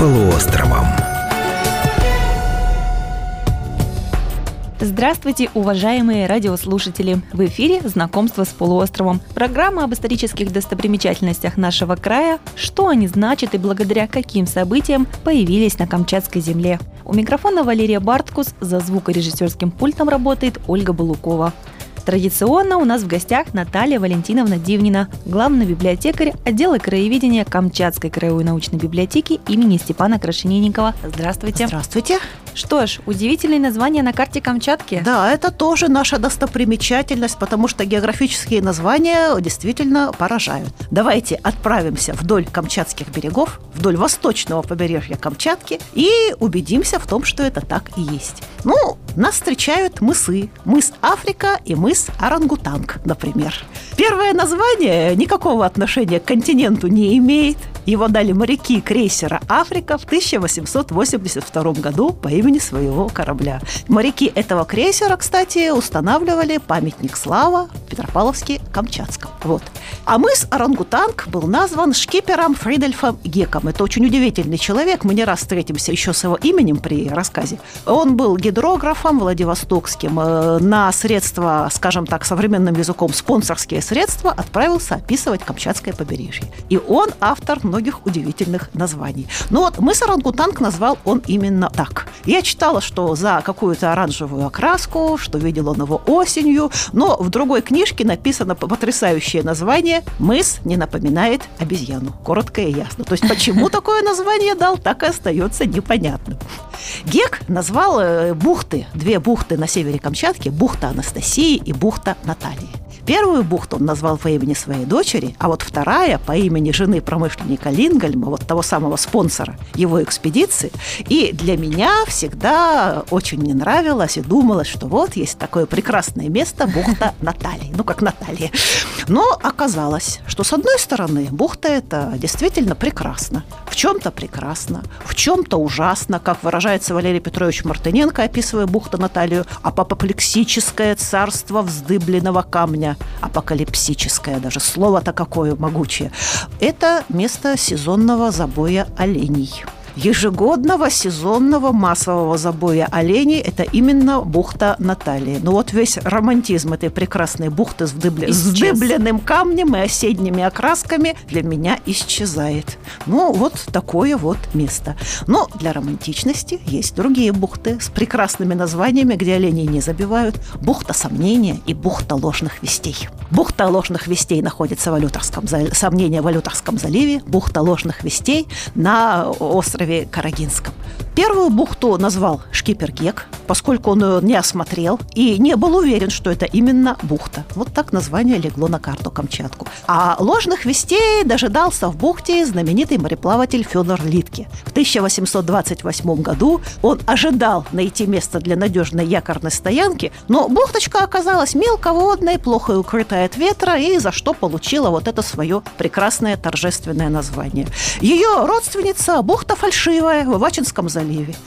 полуостровом. Здравствуйте, уважаемые радиослушатели! В эфире «Знакомство с полуостровом» – программа об исторических достопримечательностях нашего края, что они значат и благодаря каким событиям появились на Камчатской земле. У микрофона Валерия Барткус, за звукорежиссерским пультом работает Ольга Балукова. Традиционно у нас в гостях Наталья Валентиновна Дивнина, главный библиотекарь отдела краеведения Камчатской краевой научной библиотеки имени Степана Крашенинникова. Здравствуйте. Здравствуйте. Что ж, удивительные названия на карте Камчатки. Да, это тоже наша достопримечательность, потому что географические названия действительно поражают. Давайте отправимся вдоль камчатских берегов, вдоль восточного побережья Камчатки и убедимся в том, что это так и есть. Ну, нас встречают мысы. Мыс Африка и мыс Орангутанг, например. Первое название никакого отношения к континенту не имеет. Его дали моряки крейсера «Африка» в 1882 году по имени своего корабля. Моряки этого крейсера, кстати, устанавливали памятник слава Петропавловске-Камчатском. Вот. А мыс Орангутанг был назван шкипером Фридельфом Геком. Это очень удивительный человек. Мы не раз встретимся еще с его именем при рассказе. Он был гидрографом Владивостокским. Э, на средства, скажем так, современным языком, спонсорские средства отправился описывать Камчатское побережье. И он автор многих удивительных названий. Но вот мыс Орангутанг назвал он именно так. Я читала, что за какую-то оранжевую окраску, что видел он его осенью, но в другой книжке написано потрясающее название «Мыс не напоминает обезьяну». Коротко и ясно. То есть почему такое название дал, так и остается непонятным. Гек назвал э, бухты, две бухты на севере Камчатки, бухта Анастасии и бухта Натальи. Первую бухту он назвал по имени своей дочери, а вот вторая по имени жены промышленника Лингольма, вот того самого спонсора его экспедиции. И для меня всегда очень не нравилось и думалось, что вот есть такое прекрасное место бухта Натальи, ну как Наталья. Но оказалось, что с одной стороны бухта это действительно прекрасно, в чем-то прекрасно, в чем-то ужасно, как выражается Валерий Петрович Мартыненко, описывая бухту Наталью, апоплексическое царство вздыбленного камня, апокалипсическое, даже слово-то какое могучее. Это место сезонного забоя оленей ежегодного сезонного массового забоя оленей – это именно бухта Натальи. Ну вот весь романтизм этой прекрасной бухты с, вдыбля... с вдыбленным камнем и осенними окрасками для меня исчезает. Ну вот такое вот место. Но для романтичности есть другие бухты с прекрасными названиями, где оленей не забивают. Бухта сомнения и бухта ложных вестей. Бухта ложных вестей находится в Алюторском, сомнения в Алюторском заливе. Бухта ложных вестей на острове острове Карагинском. Первую бухту назвал шкипер Гек, поскольку он ее не осмотрел и не был уверен, что это именно бухта. Вот так название легло на карту Камчатку. А ложных вестей дожидался в бухте знаменитый мореплаватель Федор Литке. В 1828 году он ожидал найти место для надежной якорной стоянки, но бухточка оказалась мелководной, плохо укрытая от ветра, и за что получила вот это свое прекрасное торжественное название. Ее родственница бухта Фальшивая в Ивачинском заливе.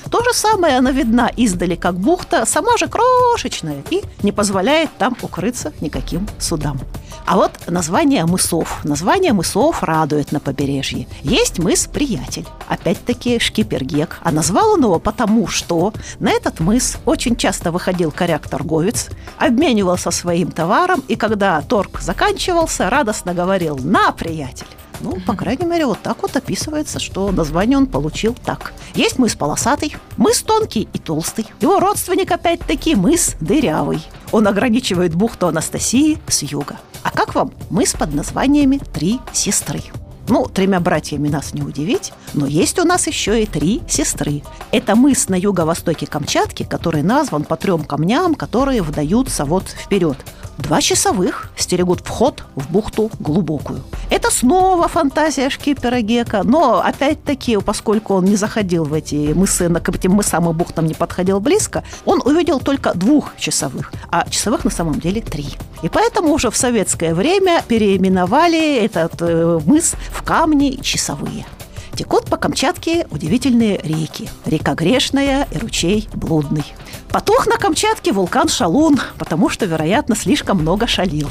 То же самое она видна издали, как бухта, сама же крошечная и не позволяет там укрыться никаким судам. А вот название мысов. Название мысов радует на побережье. Есть мыс Приятель. Опять-таки шкипергек. А назвал он его потому, что на этот мыс очень часто выходил коряк-торговец, обменивался своим товаром, и когда торг заканчивался, радостно говорил «На, приятель!» Ну, по крайней мере, вот так вот описывается, что название он получил так. Есть мыс полосатый, мыс тонкий и толстый. Его родственник, опять-таки, мыс дырявый. Он ограничивает бухту Анастасии с юга. А как вам мыс под названиями «Три сестры»? Ну, тремя братьями нас не удивить, но есть у нас еще и три сестры. Это мыс на юго-востоке Камчатки, который назван по трем камням, которые вдаются вот вперед. Два часовых стерегут вход в бухту глубокую. Это снова фантазия шкипера Гека, но опять-таки, поскольку он не заходил в эти мысы, к этим мысам и бухтам не подходил близко, он увидел только двух часовых, а часовых на самом деле три. И поэтому уже в советское время переименовали этот э, мыс в камни часовые. Текут по Камчатке удивительные реки. Река Грешная и ручей Блудный. Потух на Камчатке вулкан Шалун, потому что, вероятно, слишком много шалил.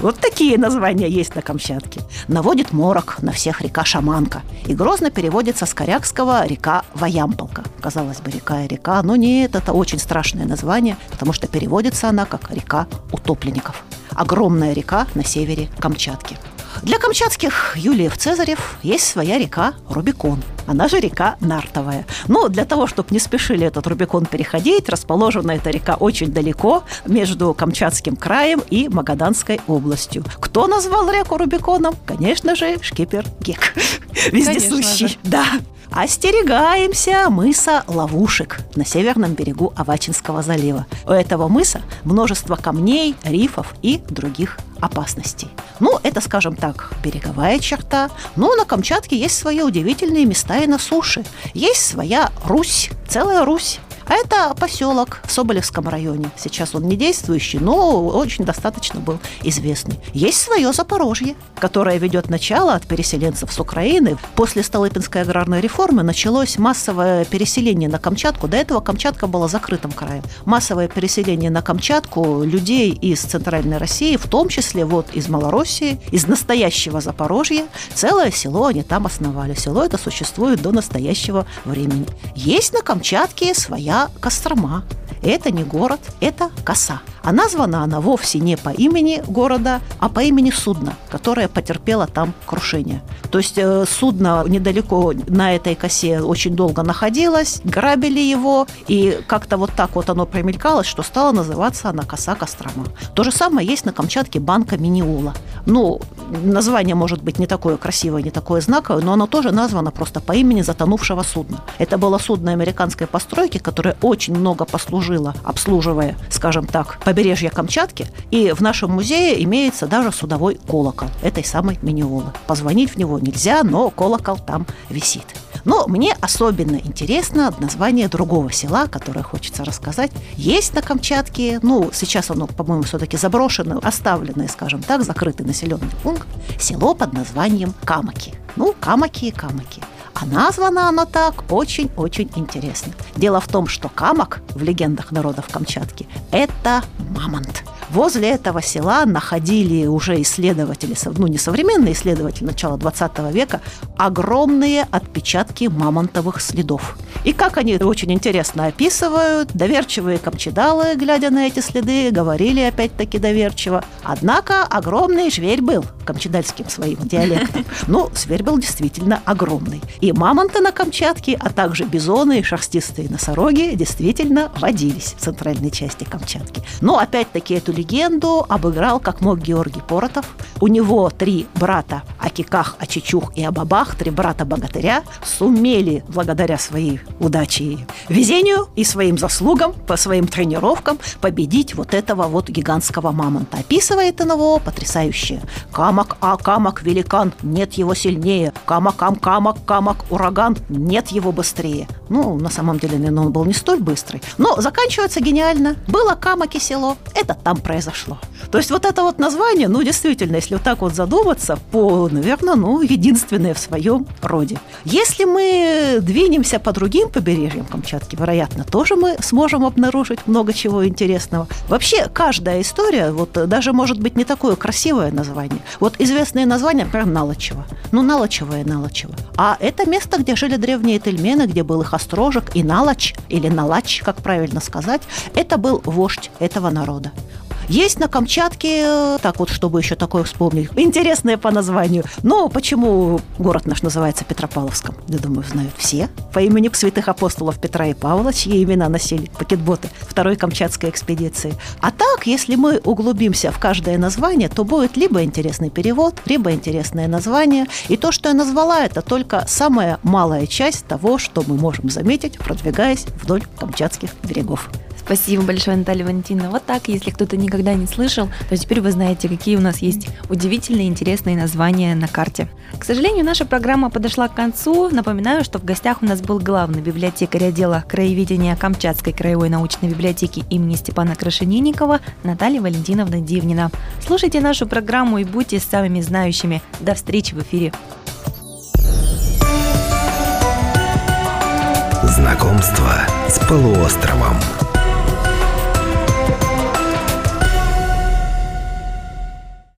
Вот такие названия есть на Камчатке. Наводит морок на всех река Шаманка. И грозно переводится с корякского река Ваямполка. Казалось бы, река и река, но нет, это очень страшное название, потому что переводится она как река утопленников. Огромная река на севере Камчатки. Для камчатских Юлиев Цезарев есть своя река Рубикон. Она же река Нартовая. Но для того, чтобы не спешили этот Рубикон переходить, расположена эта река очень далеко между Камчатским краем и Магаданской областью. Кто назвал реку Рубиконом? Конечно же, шкипер Гек. Вездесущий. Да. Остерегаемся мыса Ловушек на северном берегу Авачинского залива. У этого мыса множество камней, рифов и других опасностей. Ну, это, скажем так, береговая черта. Но на Камчатке есть свои удивительные места и на суше. Есть своя Русь, целая Русь. А это поселок в Соболевском районе. Сейчас он не действующий, но очень достаточно был известный. Есть свое Запорожье, которое ведет начало от переселенцев с Украины. После Столыпинской аграрной реформы началось массовое переселение на Камчатку. До этого Камчатка была закрытым краем. Массовое переселение на Камчатку людей из Центральной России, в том числе вот из Малороссии, из настоящего Запорожья. Целое село они там основали. Село это существует до настоящего времени. Есть на Камчатке своя Кострома. Это не город, это коса. А названа она вовсе не по имени города, а по имени судна, которое потерпело там крушение. То есть э, судно недалеко на этой косе очень долго находилось, грабили его, и как-то вот так вот оно промелькалось, что стало называться она коса Кострома. То же самое есть на Камчатке банка Миниола. Ну, название может быть не такое красивое, не такое знаковое, но оно тоже названо просто по имени затонувшего судна. Это было судно американской постройки, которое очень много послужило, обслуживая, скажем так, побережье Камчатки. И в нашем музее имеется даже судовой колокол этой самой Миниолы. Позвонить в него нельзя, но колокол там висит. Но мне особенно интересно название другого села, которое хочется рассказать. Есть на Камчатке, ну, сейчас оно, по-моему, все-таки заброшено, оставленное, скажем так, закрытый населенный пункт, село под названием Камаки. Ну, Камаки и Камаки. А названо оно так очень-очень интересно. Дело в том, что камок в легендах народов Камчатки – это мамонт. Возле этого села находили уже исследователи, ну не современные исследователи начала 20 века, огромные отпечатки мамонтовых следов. И как они очень интересно описывают, доверчивые камчедалы, глядя на эти следы, говорили опять-таки доверчиво. Однако огромный зверь был камчедальским своим диалектом. Ну, зверь был действительно огромный. И мамонты на Камчатке, а также бизоны и шерстистые носороги действительно водились в центральной части Камчатки. Но опять-таки эту легенду обыграл как мог Георгий Поротов. У него три брата Акиках, Ачичух и Абабах, три брата-богатыря, сумели благодаря своей удаче и везению и своим заслугам, по своим тренировкам победить вот этого вот гигантского мамонта. Описывает он его потрясающе. Камак, а камак, великан, нет его сильнее. Камакам, камак, камак, ураган, нет его быстрее. Ну, на самом деле, наверное, он был не столь быстрый. Но заканчивается гениально. Было Камаки село, это там произошло. То есть вот это вот название, ну, действительно, если вот так вот задуматься, по, наверное, ну, единственное в своем роде. Если мы двинемся по другим побережьям Камчатки, вероятно, тоже мы сможем обнаружить много чего интересного. Вообще, каждая история, вот даже может быть не такое красивое название. Вот известные названия, например, Налочево. Ну, Налочево и Налочево. А это место, где жили древние тельмены, где был их острожек, и Налач, или Налач, как правильно сказать, это был вождь этого народа. Есть на Камчатке, э, так вот, чтобы еще такое вспомнить, интересное по названию. Но почему город наш называется Петропавловском? Я думаю, знают все. По имени святых апостолов Петра и Павла, чьи имена носили пакетботы второй Камчатской экспедиции. А так, если мы углубимся в каждое название, то будет либо интересный перевод, либо интересное название. И то, что я назвала, это только самая малая часть того, что мы можем заметить, продвигаясь вдоль камчатских берегов. Спасибо большое, Наталья Валентиновна. Вот так, если кто-то никогда не слышал, то теперь вы знаете, какие у нас есть удивительные, интересные названия на карте. К сожалению, наша программа подошла к концу. Напоминаю, что в гостях у нас был главный библиотекарь отдела краеведения Камчатской краевой научной библиотеки имени Степана Крашенинникова Наталья Валентиновна Дивнина. Слушайте нашу программу и будьте самыми знающими. До встречи в эфире. Знакомство с полуостровом.